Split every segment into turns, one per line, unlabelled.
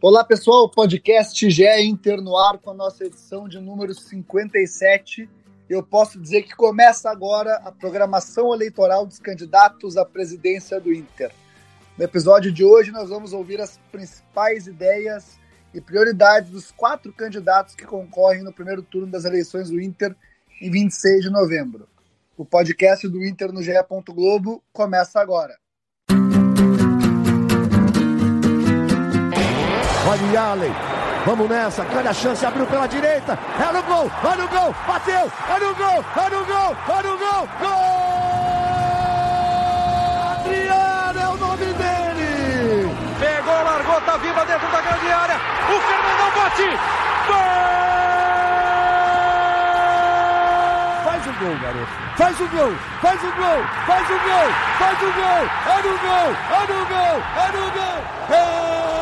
Olá pessoal, podcast GE Inter no ar com a nossa edição de número 57. Eu posso dizer que começa agora a programação eleitoral dos candidatos à presidência do Inter. No episódio de hoje nós vamos ouvir as principais ideias e prioridades dos quatro candidatos que concorrem no primeiro turno das eleições do Inter em 26 de novembro. O podcast do Inter no GE. Globo começa agora.
Olha o Allen. Vamos nessa, grande a chance, abriu pela direita. É no gol, olha o gol, bateu, olha o gol, olha o gol, olha o gol, gol! Adriano é o nome dele!
Pegou, largou, tá viva dentro da grande área. O Fernandão bate! Gol!
Faz o gol, garoto. Faz o gol, faz o gol, faz o gol, faz o gol, é no gol, é no gol, é no gol! É...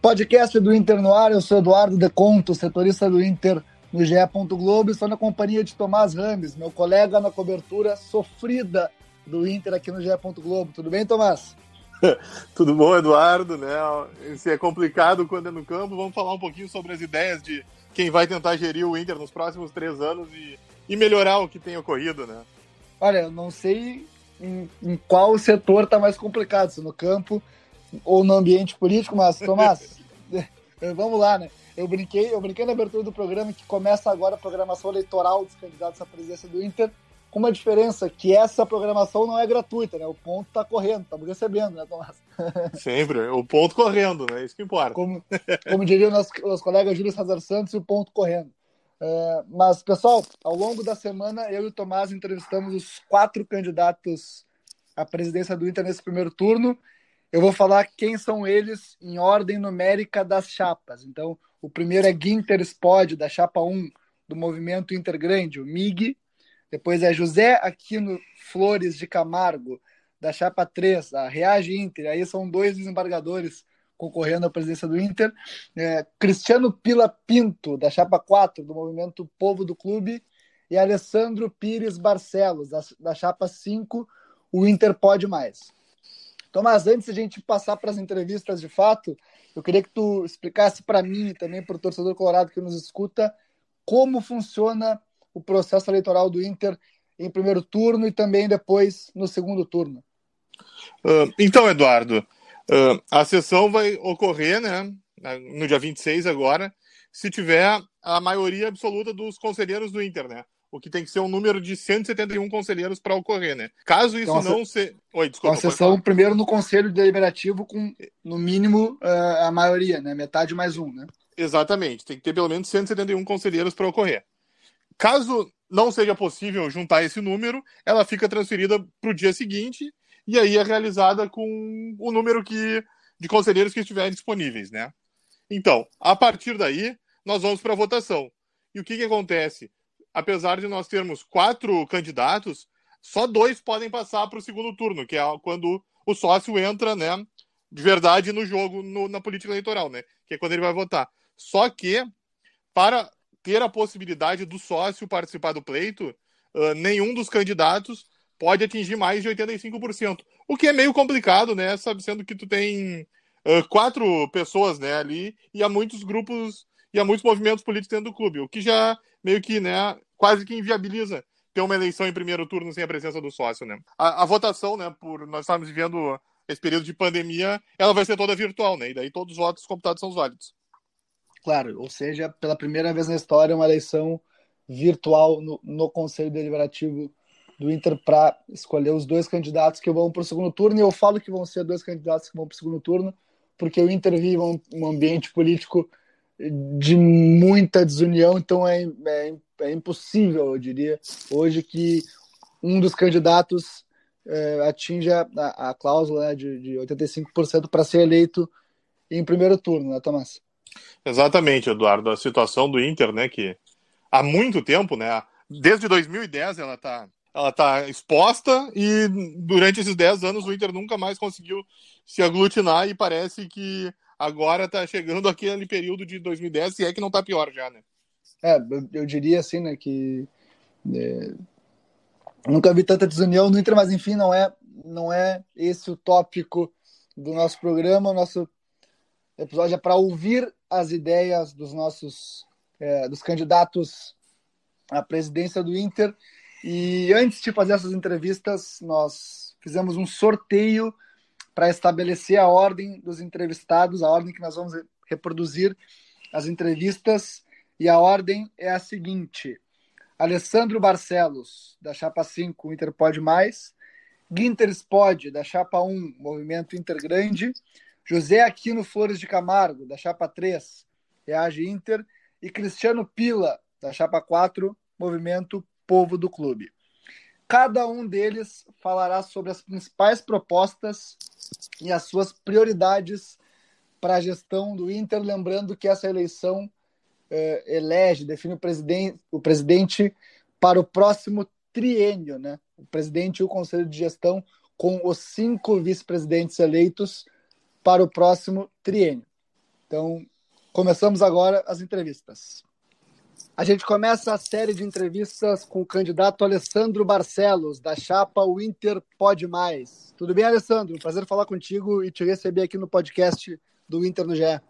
Podcast do Inter no ar, eu sou Eduardo De Conto, setorista do Inter no GE. Globo, estou na companhia de Tomás Rames, meu colega na cobertura sofrida do Inter aqui no GE. Globo. Tudo bem, Tomás?
Tudo bom, Eduardo, né? Isso é complicado quando é no campo. Vamos falar um pouquinho sobre as ideias de quem vai tentar gerir o Inter nos próximos três anos e, e melhorar o que tem ocorrido, né?
Olha, eu não sei em, em qual setor está mais complicado, se no campo ou no ambiente político, mas, Tomás, vamos lá, né? Eu brinquei, eu brinquei na abertura do programa que começa agora a programação eleitoral dos candidatos à presidência do Inter, com uma diferença, que essa programação não é gratuita, né? O ponto tá correndo, estamos recebendo, né, Tomás?
Sempre, o ponto correndo, né? Isso que importa.
Como, como diria o nosso, nosso colega Júlio César Santos, o ponto correndo. É, mas, pessoal, ao longo da semana, eu e o Tomás entrevistamos os quatro candidatos à presidência do Inter nesse primeiro turno eu vou falar quem são eles em ordem numérica das chapas. Então, o primeiro é Ginter Spod, da chapa 1 do Movimento Intergrande, o MIG. Depois é José Aquino Flores de Camargo, da chapa 3, a Reage Inter. Aí são dois desembargadores concorrendo à presidência do Inter. É, Cristiano Pila Pinto, da chapa 4, do Movimento Povo do Clube. E Alessandro Pires Barcelos, da, da chapa 5, o Inter Pode Mais. Tomás, antes de a gente passar para as entrevistas de fato, eu queria que tu explicasse para mim e também para o torcedor colorado que nos escuta como funciona o processo eleitoral do Inter em primeiro turno e também depois no segundo turno.
Uh, então, Eduardo, uh, a sessão vai ocorrer né, no dia 26 agora, se tiver a maioria absoluta dos conselheiros do Inter, né? O que tem que ser um número de 171 conselheiros para ocorrer, né? Caso isso então, não se...
Oi, desculpa. Então, a sessão primeiro no Conselho Deliberativo com, no mínimo, uh, a maioria, né? Metade mais um, né?
Exatamente. Tem que ter pelo menos 171 conselheiros para ocorrer. Caso não seja possível juntar esse número, ela fica transferida para o dia seguinte e aí é realizada com o número que, de conselheiros que estiverem disponíveis, né? Então, a partir daí, nós vamos para a votação. E o que, que acontece? Apesar de nós termos quatro candidatos, só dois podem passar para o segundo turno, que é quando o sócio entra, né, de verdade no jogo, no, na política eleitoral, né, que é quando ele vai votar. Só que, para ter a possibilidade do sócio participar do pleito, uh, nenhum dos candidatos pode atingir mais de 85%. O que é meio complicado, né, sabe, sendo que tu tem uh, quatro pessoas, né, ali, e há muitos grupos e há muitos movimentos políticos dentro do clube, o que já meio que, né, quase que inviabiliza ter uma eleição em primeiro turno sem a presença do sócio, né? A, a votação, né, por nós estamos vivendo esse período de pandemia, ela vai ser toda virtual, né? E daí todos os votos computados são válidos.
Claro, ou seja, pela primeira vez na história, uma eleição virtual no, no Conselho Deliberativo do Inter para escolher os dois candidatos que vão para o segundo turno. E eu falo que vão ser dois candidatos que vão para o segundo turno, porque o Inter vive um, um ambiente político de muita desunião, então é, é, é, impossível, eu diria, hoje que um dos candidatos é, atinja a, a cláusula né, de, de 85% para ser eleito em primeiro turno, né, Tomás?
Exatamente, Eduardo. A situação do Inter, né, que há muito tempo, né, desde 2010 ela está ela tá exposta e durante esses 10 anos o Inter nunca mais conseguiu se aglutinar e parece que agora está chegando aquele período de 2010 e é que não está pior já, né?
É, eu, diria assim, né, que é, nunca vi tanta desunião no Inter, mas enfim, não é não é esse o tópico do nosso programa. O nosso episódio é para ouvir as ideias dos nossos é, dos candidatos à presidência do Inter. E antes de fazer essas entrevistas, nós fizemos um sorteio para estabelecer a ordem dos entrevistados, a ordem que nós vamos reproduzir as entrevistas. E a ordem é a seguinte: Alessandro Barcelos, da Chapa 5, Inter Pode Mais. Ginter Spod, da Chapa 1, Movimento Inter Grande. José Aquino Flores de Camargo, da Chapa 3, Reage Inter. E Cristiano Pila, da Chapa 4, Movimento Povo do Clube. Cada um deles falará sobre as principais propostas e as suas prioridades para a gestão do Inter, lembrando que essa eleição eh, elege, define o presidente, o presidente para o próximo triênio, né? O presidente e o conselho de gestão com os cinco vice-presidentes eleitos para o próximo triênio. Então, começamos agora as entrevistas. A gente começa a série de entrevistas com o candidato Alessandro Barcelos, da chapa O Inter Pode Mais. Tudo bem, Alessandro? Prazer falar contigo e te receber aqui no podcast do Inter no GE.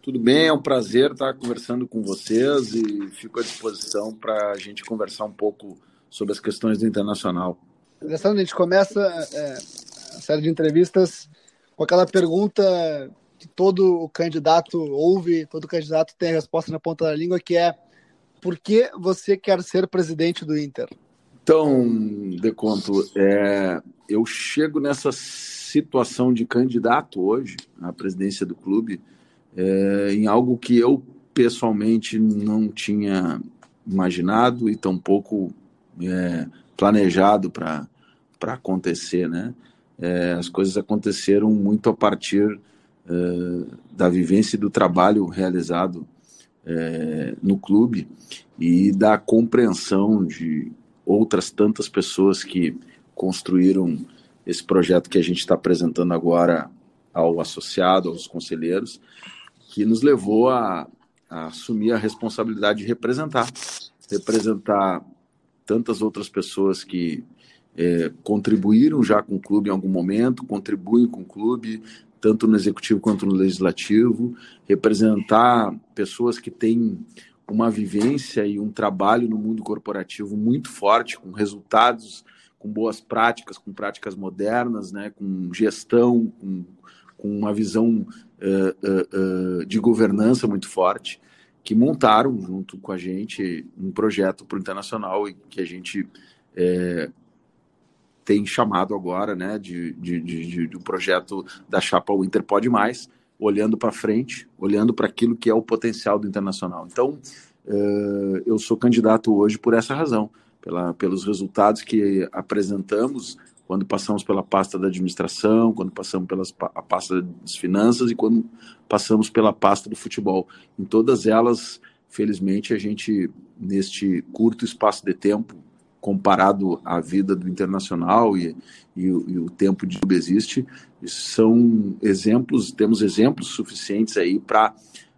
Tudo bem, é um prazer estar conversando com vocês e fico à disposição para a gente conversar um pouco sobre as questões do internacional.
Alessandro, a gente começa é, a série de entrevistas com aquela pergunta que todo o candidato ouve, todo candidato tem a resposta na ponta da língua, que é por que você quer ser presidente do Inter?
Então, Deconto, é, eu chego nessa situação de candidato hoje à presidência do clube é, em algo que eu pessoalmente não tinha imaginado e tampouco é, planejado para acontecer, né? É, as coisas aconteceram muito a partir é, da vivência e do trabalho realizado é, no clube e da compreensão de outras tantas pessoas que construíram esse projeto que a gente está apresentando agora ao associado, aos conselheiros, que nos levou a, a assumir a responsabilidade de representar, representar tantas outras pessoas que é, contribuíram já com o clube em algum momento, contribuem com o clube, tanto no executivo quanto no legislativo, representar pessoas que têm uma vivência e um trabalho no mundo corporativo muito forte, com resultados, com boas práticas, com práticas modernas, né, com gestão, com, com uma visão uh, uh, uh, de governança muito forte, que montaram junto com a gente um projeto para o internacional e que a gente tem chamado agora, né, de, de, de, de um projeto da chapa Winter Pode Mais, olhando para frente, olhando para aquilo que é o potencial do internacional. Então, uh, eu sou candidato hoje por essa razão, pela, pelos resultados que apresentamos quando passamos pela pasta da administração, quando passamos pela a pasta das finanças e quando passamos pela pasta do futebol. Em todas elas, felizmente, a gente, neste curto espaço de tempo, comparado à vida do internacional e, e, e o tempo de que existe, são exemplos, temos exemplos suficientes aí para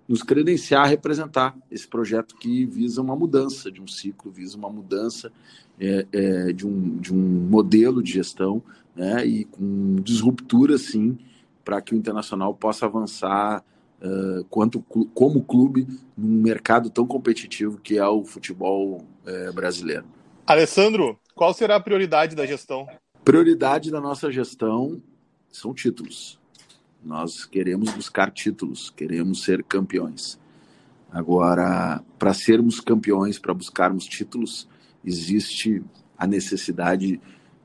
nos credenciar a representar esse projeto que visa uma mudança de um ciclo, visa uma mudança é, é, de, um, de um modelo de gestão né, e com disruptura, sim, para que o internacional possa avançar uh, quanto, como clube num mercado tão competitivo que é o futebol uh, brasileiro.
Alessandro, qual será a prioridade da gestão?
Prioridade da nossa gestão são títulos. Nós queremos buscar títulos, queremos ser campeões. Agora, para sermos campeões, para buscarmos títulos, existe a necessidade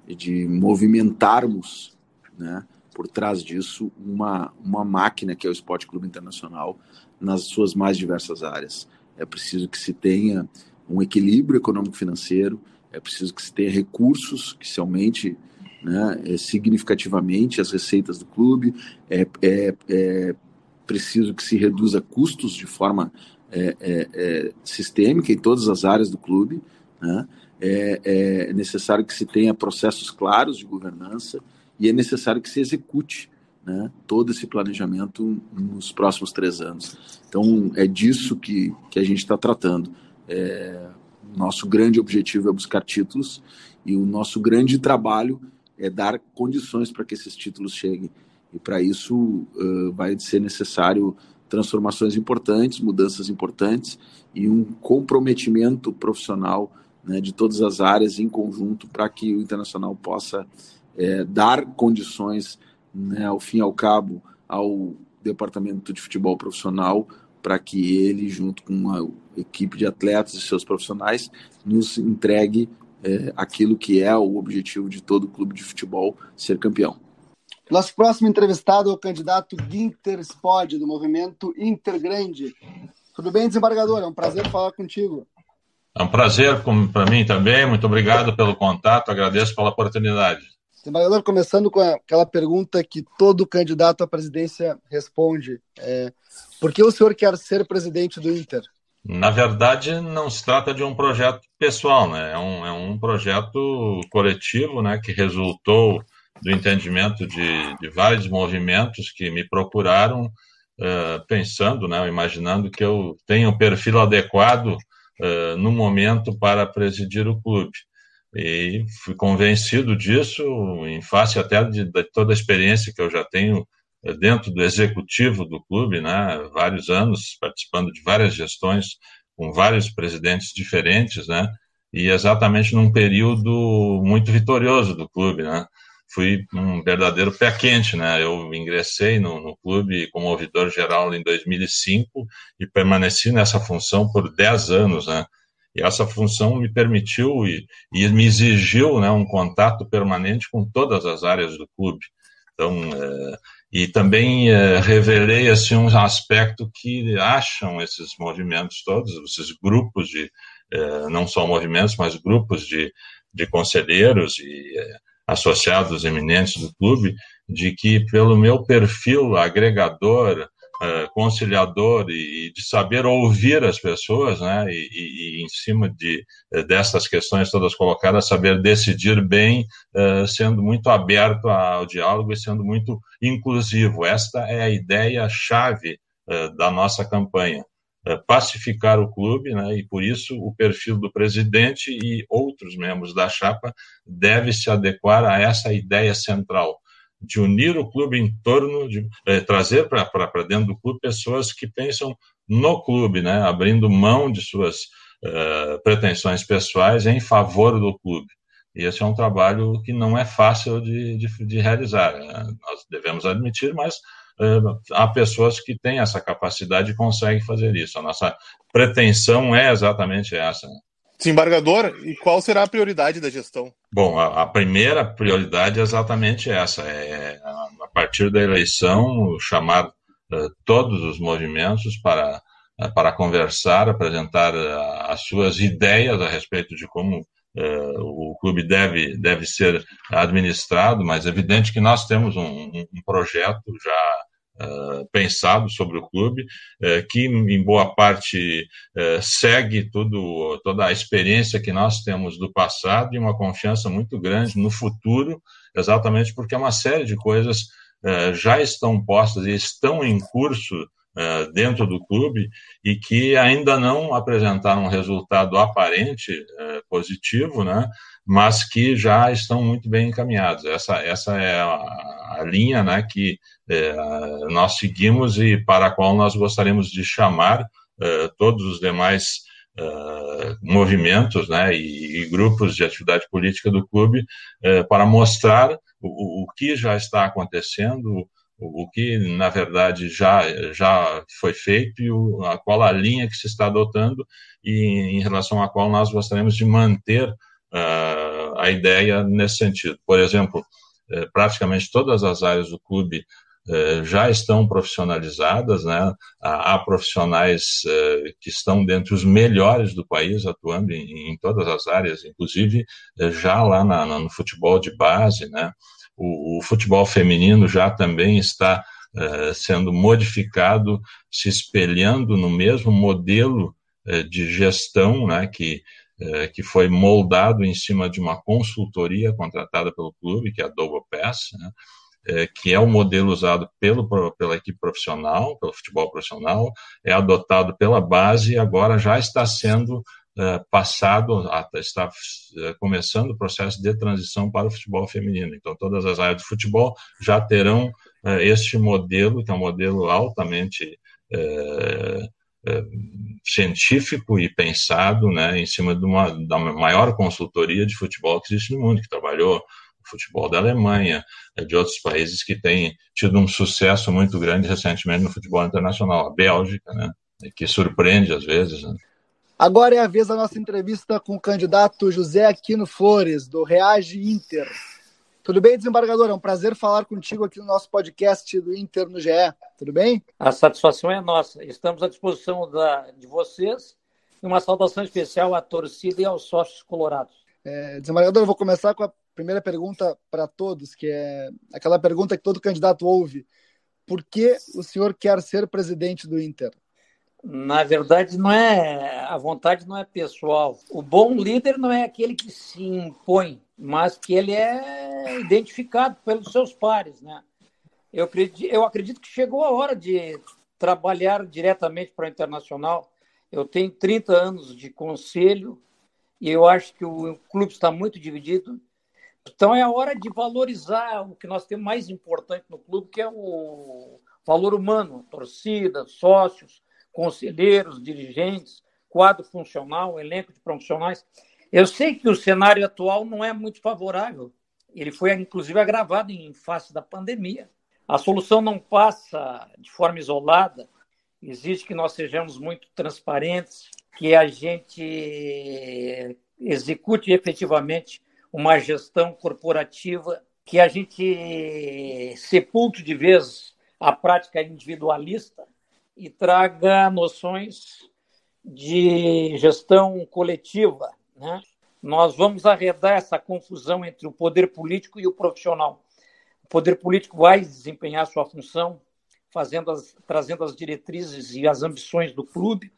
de movimentarmos, né, por trás disso, uma, uma máquina que é o Esporte Clube Internacional nas suas mais diversas áreas. É preciso que se tenha um equilíbrio econômico-financeiro, é preciso que se tenha recursos, que se aumente né, é, significativamente as receitas do clube, é, é, é, preciso que se reduza custos de forma é, é, é sistêmica em todas as áreas do clube, né, é, necessário que se tenha processos claros de governança e é necessário que se execute né, todo esse planejamento nos próximos três anos. Então, é disso que, que a gente está tratando. É, nosso grande objetivo é buscar títulos e o nosso grande trabalho é dar condições para que esses títulos cheguem. E para isso uh, vai ser necessário transformações importantes, mudanças importantes e um comprometimento profissional né, de todas as áreas em conjunto para que o Internacional possa é, dar condições, né, ao fim e ao cabo, ao departamento de futebol profissional para que ele, junto com a equipe de atletas e seus profissionais, nos entregue é, aquilo que é o objetivo de todo clube de futebol, ser campeão.
Nosso próximo entrevistado é o candidato Ginter Spod, do movimento Intergrande. Tudo bem, desembargador? É um prazer falar contigo.
É um prazer para mim também. Muito obrigado pelo contato, agradeço pela oportunidade.
Desembargador, começando com aquela pergunta que todo candidato à presidência responde: é, por que o senhor quer ser presidente do Inter?
Na verdade, não se trata de um projeto pessoal, né? É um, é um projeto coletivo, né? Que resultou do entendimento de, de vários movimentos que me procuraram uh, pensando, né, imaginando que eu tenho o perfil adequado uh, no momento para presidir o clube. E fui convencido disso, em face até de, de toda a experiência que eu já tenho dentro do executivo do clube, né, vários anos participando de várias gestões com vários presidentes diferentes, né, e exatamente num período muito vitorioso do clube, né, fui um verdadeiro pé quente, né? Eu ingressei no, no clube como ouvidor geral em 2005 e permaneci nessa função por 10 anos, né? E essa função me permitiu e, e me exigiu né, um contato permanente com todas as áreas do clube. Então, é, e também é, revelei assim, um aspecto que acham esses movimentos todos, esses grupos de, é, não só movimentos, mas grupos de, de conselheiros e é, associados eminentes do clube, de que pelo meu perfil agregador, uh, conciliador e, de saber ouvir as pessoas, né, e, e, e em cima de uh, dessas questões todas colocadas, saber decidir bem, uh, sendo muito aberto ao diálogo e sendo muito inclusivo. Esta é a ideia chave da nossa campanha. É, pacificar o clube, né, e por isso o perfil do presidente e outros membros da chapa deve se adequar a essa ideia central de unir o clube em torno de é, trazer para dentro do clube pessoas que pensam no clube, né, abrindo mão de suas uh, pretensões pessoais em favor do clube. E esse é um trabalho que não é fácil de, de, de realizar. Né? Nós devemos admitir, mas há pessoas que têm essa capacidade e conseguem fazer isso. A nossa pretensão é exatamente essa.
Desembargador, e qual será a prioridade da gestão?
Bom, a, a primeira prioridade é exatamente essa: é, a partir da eleição, chamar uh, todos os movimentos para, uh, para conversar, apresentar uh, as suas ideias a respeito de como o clube deve, deve ser administrado, mas é evidente que nós temos um, um projeto já Uh, pensado sobre o clube, uh, que em boa parte uh, segue tudo, toda a experiência que nós temos do passado e uma confiança muito grande no futuro, exatamente porque uma série de coisas já estão postas e estão em curso dentro do clube e que ainda não apresentaram um resultado aparente positivo, né? mas que já estão muito bem encaminhados. Essa, essa é a, a linha né, que é, nós seguimos e para a qual nós gostaríamos de chamar todos os demais movimentos né, e, e, grupos de atividade política do clube para mostrar o, o, que já está acontecendo, o, que, na verdade, já, já foi feito e o, a qual a linha que se está adotando e em relação à qual nós gostaríamos de manter uh, a ideia nesse sentido. Por exemplo, uh, praticamente todas as áreas do clube uh, já estão profissionalizadas, né? Há, profissionais eh, que estão dentre os melhores do país atuando em, todas as áreas, inclusive já lá no futebol de base, né? O, o futebol feminino já também está sendo modificado, se espelhando no mesmo modelo de gestão, né, que é, que foi moldado em cima de uma consultoria contratada pelo clube, que é a Double Pass, né, que é o modelo usado pelo, pela equipe profissional, pelo futebol profissional, é adotado pela base e agora já está sendo passado, está é, começando o processo de transição para o futebol feminino. Então, todas as áreas de futebol já terão é, este modelo, que é um modelo altamente científico e pensado né, em cima de uma, da maior consultoria de futebol que existe no mundo, que trabalhou o futebol da Alemanha, de outros países que têm tido um sucesso muito grande recentemente no futebol internacional, a Bélgica, né, que surpreende às vezes. Né.
Agora é a vez da nossa entrevista com o candidato José Aquino Flores, do Reage Inter. Tudo bem, desembargador? É um prazer falar contigo aqui no nosso podcast do Inter no GE. Tudo bem?
A satisfação é nossa. Estamos à disposição da, de vocês e uma saudação especial à torcida e aos sócios colorados.
É, desembargador, eu vou começar com a primeira pergunta para todos, que é aquela pergunta que todo candidato ouve. Por que o senhor quer ser presidente do Inter?
Na verdade, não é a vontade não é pessoal. O bom líder não é aquele que se impõe, mas que ele é identificado pelos seus pares, né? Eu acredito, eu acredito que chegou a hora de trabalhar diretamente para o internacional. Eu tenho 30 anos de conselho e eu acho que o clube está muito dividido. Então é a hora de valorizar o que nós temos mais importante no clube, que é o valor humano, torcida, sócios, conselheiros, dirigentes, quadro funcional, elenco de profissionais. Eu sei que o cenário atual não é muito favorável. Ele foi, inclusive, agravado em face da pandemia. A solução não passa de forma isolada. Exige que nós sejamos muito transparentes, que a gente execute efetivamente uma gestão corporativa, que a gente sepulte de vez a prática individualista e traga noções de gestão coletiva. Né? Nós vamos arredar essa confusão entre o poder político e o profissional. O poder político vai desempenhar sua função, fazendo as, trazendo as diretrizes e as ambições do clube,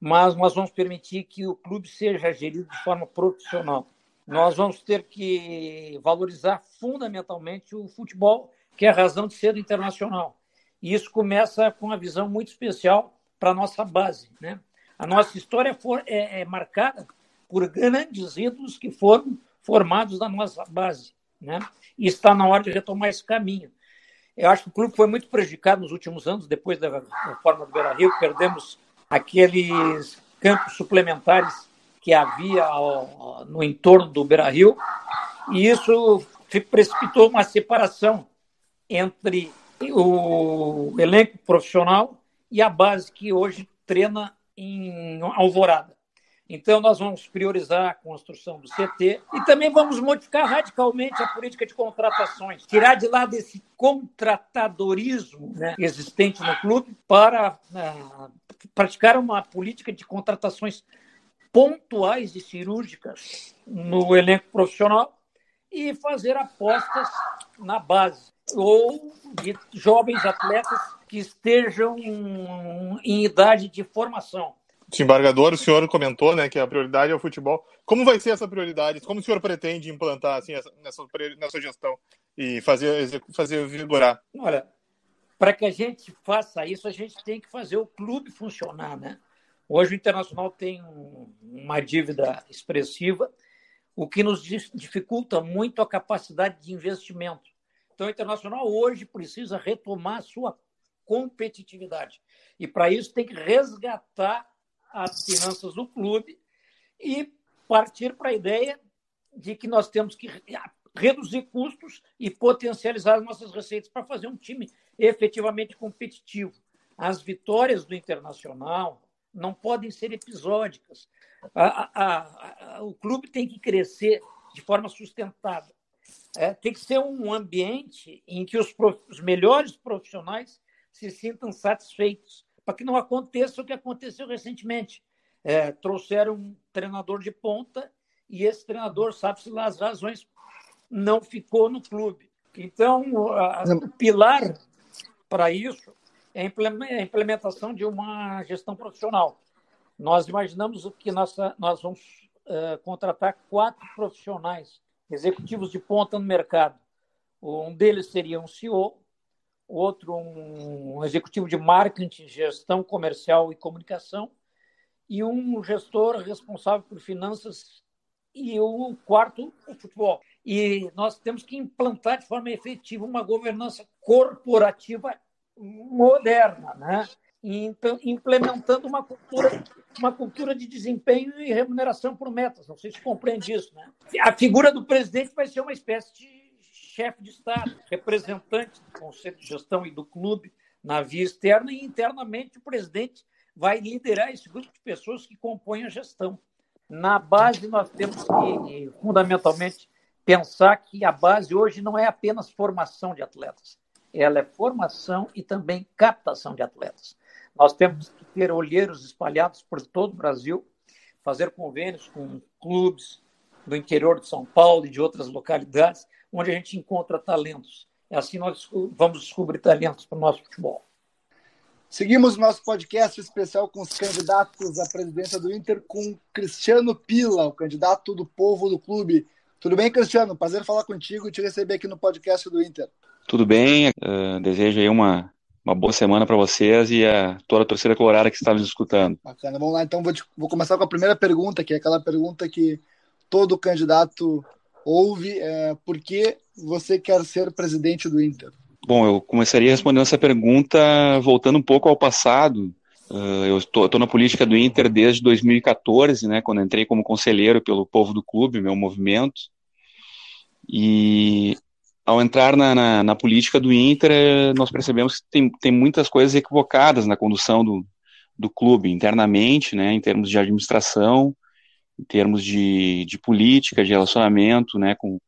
mas nós vamos permitir que o clube seja gerido de forma profissional. Nós vamos ter que valorizar fundamentalmente o futebol, que é a razão de ser internacional. E isso começa com uma visão muito especial para a nossa base. Né? A nossa história for, é, é, marcada por grandes ídolos que foram formados na nossa base. Né? E está na hora de retomar esse caminho. Eu acho que o clube foi muito prejudicado nos últimos anos, depois da reforma do Beira Rio, perdemos aqueles campos suplementares que havia ao, no entorno do Beira Rio, e isso precipitou uma separação entre o elenco profissional e a base que hoje treina em Alvorada. Então, nós vamos priorizar a construção do CT e também vamos modificar radicalmente a política de contratações, tirar de lá desse contratadorismo né, existente no clube para uh, praticar uma política de contratações pontuais e cirúrgicas no elenco profissional e fazer apostas na base ou de jovens atletas que estejam em idade de formação.
Desembargador, o senhor comentou né, que a prioridade é o futebol. Como vai ser essa prioridade? Como o senhor pretende implantar assim, nessa, nessa gestão e fazer, fazer vigorar?
Olha, para que a gente faça isso, a gente tem que fazer o clube funcionar. Né? Hoje o Internacional tem uma dívida expressiva, o que nos dificulta muito a capacidade de investimento. Então, o Internacional hoje precisa retomar sua competitividade. E, para isso, tem que resgatar as finanças do clube e partir para a ideia de que nós temos que reduzir custos e potencializar as nossas receitas para fazer um time efetivamente competitivo. As vitórias do Internacional não podem ser episódicas. A, a, a, o clube tem que crescer de forma sustentável. É, tem que ser um ambiente em que os, prof... os melhores profissionais se sintam satisfeitos, para que não aconteça o que aconteceu recentemente. É, trouxeram um treinador de ponta e esse treinador, sabe-se lá as razões, não ficou no clube. Então, a, o pilar para isso é a implementação de uma gestão profissional. Nós imaginamos que nossa, nós vamos uh, contratar quatro profissionais executivos de ponta no mercado. Um deles seria um CEO, outro um executivo de marketing, gestão comercial e comunicação, e um gestor responsável por finanças e o quarto, o futebol. E nós temos que implantar de forma efetiva uma governança corporativa moderna, né? Implementando uma cultura, uma cultura de desempenho e remuneração por metas. Não sei se compreende isso, né? A figura do presidente vai ser uma espécie de chefe de Estado, representante do Conselho de Gestão e do clube na via externa e internamente o presidente vai liderar esse grupo de pessoas que compõem a gestão. Na base, nós temos que, fundamentalmente, pensar que a base hoje não é apenas formação de atletas, ela é formação e também captação de atletas. Nós temos que ter olheiros espalhados por todo o Brasil, fazer convênios com clubes do interior de São Paulo e de outras localidades, onde a gente encontra talentos. É assim nós vamos descobrir talentos para o nosso futebol.
Seguimos nosso podcast especial com os candidatos à presidência do Inter com Cristiano Pila, o candidato do povo do clube. Tudo bem, Cristiano? Prazer falar contigo e te receber aqui no podcast do Inter.
Tudo bem, uh, desejo aí uma, uma boa semana para vocês e a toda a torcida colorada que está nos escutando.
Bacana, vamos lá. Então vou, te, vou começar com a primeira pergunta, que é aquela pergunta que todo candidato ouve: é, por que você quer ser presidente do Inter?
Bom, eu começaria respondendo essa pergunta voltando um pouco ao passado. Uh, eu estou na política do Inter desde 2014, né, quando entrei como conselheiro pelo povo do clube, meu movimento. E ao entrar na, na, na política do Inter, eh, nós percebemos que tem, tem muitas coisas equivocadas na condução do, do clube, internamente, né, em termos de administração, em termos de, de política, de relacionamento né, com,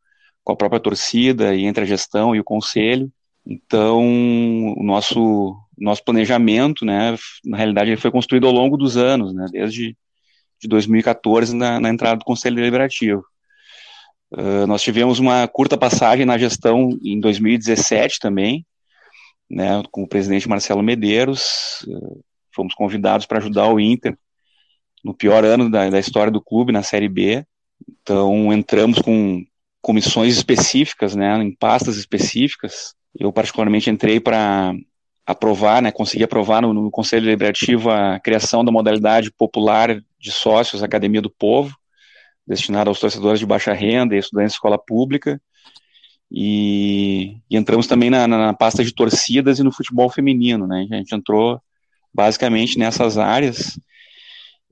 com a própria torcida e entre a gestão e o conselho. Então, o nosso, nosso planejamento, né, na realidade, ele foi construído ao longo dos anos, né, desde de 2014, na, na entrada do Conselho Deliberativo. Uh, nós tivemos uma curta passagem na gestão em 2017 também, né, com o presidente Marcelo Medeiros. Uh, fomos convidados para ajudar o Inter no pior ano da, da história do clube, na Série B. Então, entramos com comissões específicas, né, em pastas específicas, eu, particularmente, entrei para aprovar, né, conseguir aprovar no, no, Conselho Deliberativo a criação da modalidade popular de sócios Academia do Povo, destinada aos torcedores de baixa renda e estudantes de escola pública. E, e entramos também na, na, pasta de torcidas e no futebol feminino, né? A gente entrou basicamente nessas áreas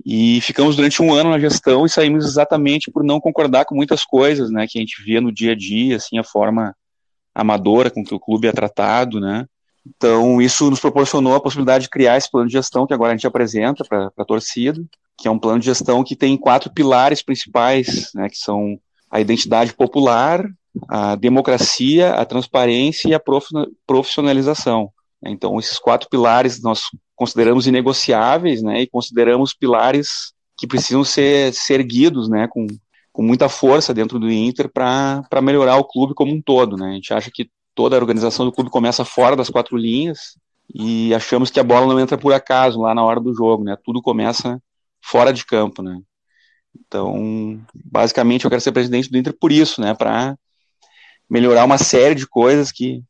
e ficamos durante um ano na gestão e saímos exatamente por não concordar com muitas coisas, né? Que a gente via no dia a dia, assim, a forma amadora com que o clube é tratado, né? Então, isso nos proporcionou a possibilidade de criar esse plano de gestão que agora a gente apresenta para a torcida, que é um plano de gestão que tem quatro pilares principais, né, que são a identidade popular, a democracia, a transparência e a profissionalização. Então, esses quatro pilares nós consideramos inegociáveis, né, e consideramos pilares que precisam ser, ser erguidos, né, com, com muita força dentro do Inter para melhorar o clube como um todo, né? A gente acha que toda a organização do clube começa fora das quatro linhas e achamos que a bola não entra por acaso lá na hora do jogo, né? Tudo começa fora de campo, né? Então, basicamente, eu quero ser presidente do Inter por isso, né? Para melhorar uma série de coisas que,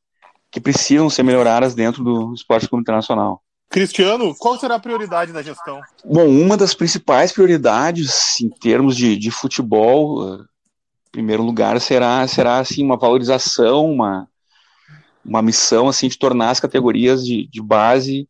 que precisam ser melhoradas dentro do esporte clube internacional.
Cristiano, qual será a prioridade da gestão?
Bom, uma das principais prioridades em termos de, de futebol, em primeiro lugar, será, será assim, uma valorização, uma, uma missão assim, de tornar as categorias de, de base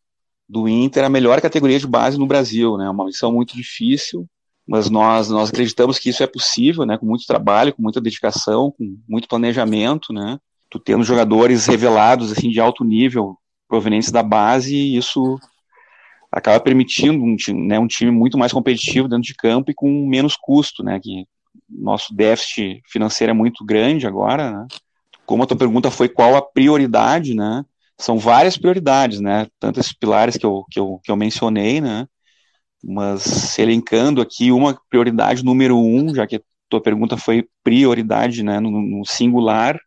do Inter a melhor categoria de base no Brasil. Né? Uma missão muito difícil, mas nós, nós acreditamos que isso é possível, né? com muito trabalho, com muita dedicação, com muito planejamento, né? Tu tendo jogadores revelados assim de alto nível provenientes da base, e isso acaba permitindo um time, né, um time muito mais competitivo dentro de campo e com menos custo, né, que nosso déficit financeiro é muito grande agora, né, como a tua pergunta foi qual a prioridade, né, são várias prioridades, né, tanto esses pilares que eu, que eu, que eu mencionei, né, mas elencando aqui uma prioridade número um, já que a tua pergunta foi prioridade, né, no, no singular,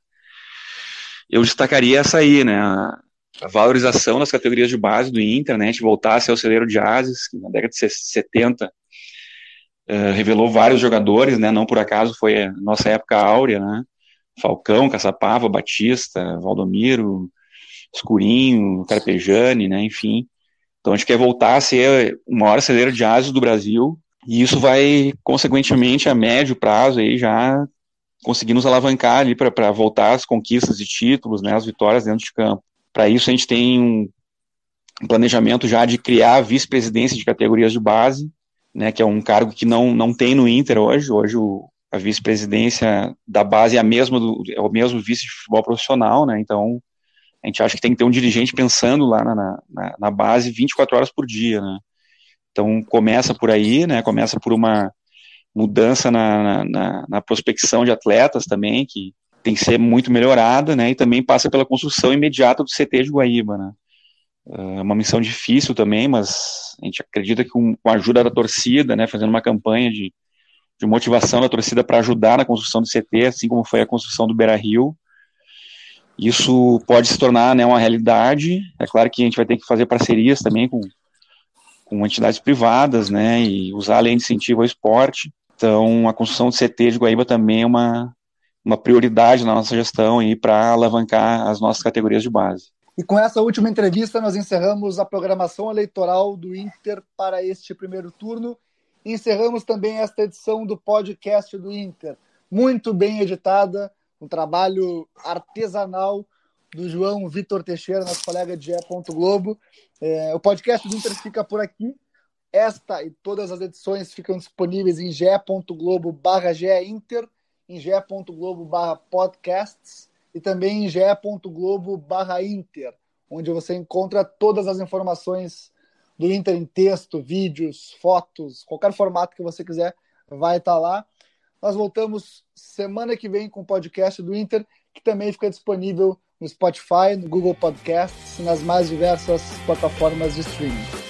eu destacaria essa aí, né, a valorização das categorias de base do Inter, né, ser o celeiro de ases, que na década de 70 uh, eh, revelou vários jogadores, né, não por acaso foi a nossa época áurea, né, Falcão, Caçapava, Batista, Valdomiro, Escurinho, Carpejani, né, enfim, Então a gente quer voltar a ser o maior celeiro de ases do Brasil, e isso vai, consequentemente, a médio prazo aí já conseguir nos alavancar ali para voltar às conquistas de títulos, né, as vitórias dentro de campo. Para isso a gente tem um, um planejamento já de criar a vice-presidência de categorias de base, né, que é um cargo que não, não tem no Inter hoje. Hoje o, a vice-presidência da base é a mesma do, é o mesmo vice de futebol profissional, né? Então a gente acha que tem que ter um dirigente pensando lá na, na, na base 24 horas por dia, né? Então começa por aí, né? Começa por uma mudança na, na, na prospecção de atletas também, que tem que ser muito melhorada, né? E também passa pela construção imediata do CT de Guaíba, né? É uma missão difícil também, mas a gente acredita que com, a ajuda da torcida, né, fazendo uma campanha de, de motivação da torcida para ajudar na construção do CT, assim como foi a construção do Beira Rio, isso pode se tornar né, uma realidade. É claro que a gente vai ter que fazer parcerias também com, com entidades privadas, né, e usar a lei de incentivo ao esporte. Então, a construção do CT de Guaíba também é uma, uma prioridade na nossa gestão para alavancar as nossas categorias de base.
E com essa última entrevista, nós encerramos a programação eleitoral do Inter para este primeiro turno. encerramos também esta edição do podcast do Inter, muito bem editada, um trabalho artesanal do João Vitor Teixeira, nosso colega de Gé. Globo. É, o podcast do Inter fica por aqui. Esta e todas as edições ficam disponíveis em ge.globo barra Inter, em ge.globo barra podcasts e também em ge.globo barra Inter, onde você encontra todas as informações do Inter em texto, vídeos, fotos, qualquer formato que você quiser, vai estar lá. Nós voltamos semana que vem com o podcast do Inter, que também fica disponível no Spotify, no Google Podcasts e nas mais diversas plataformas de streaming.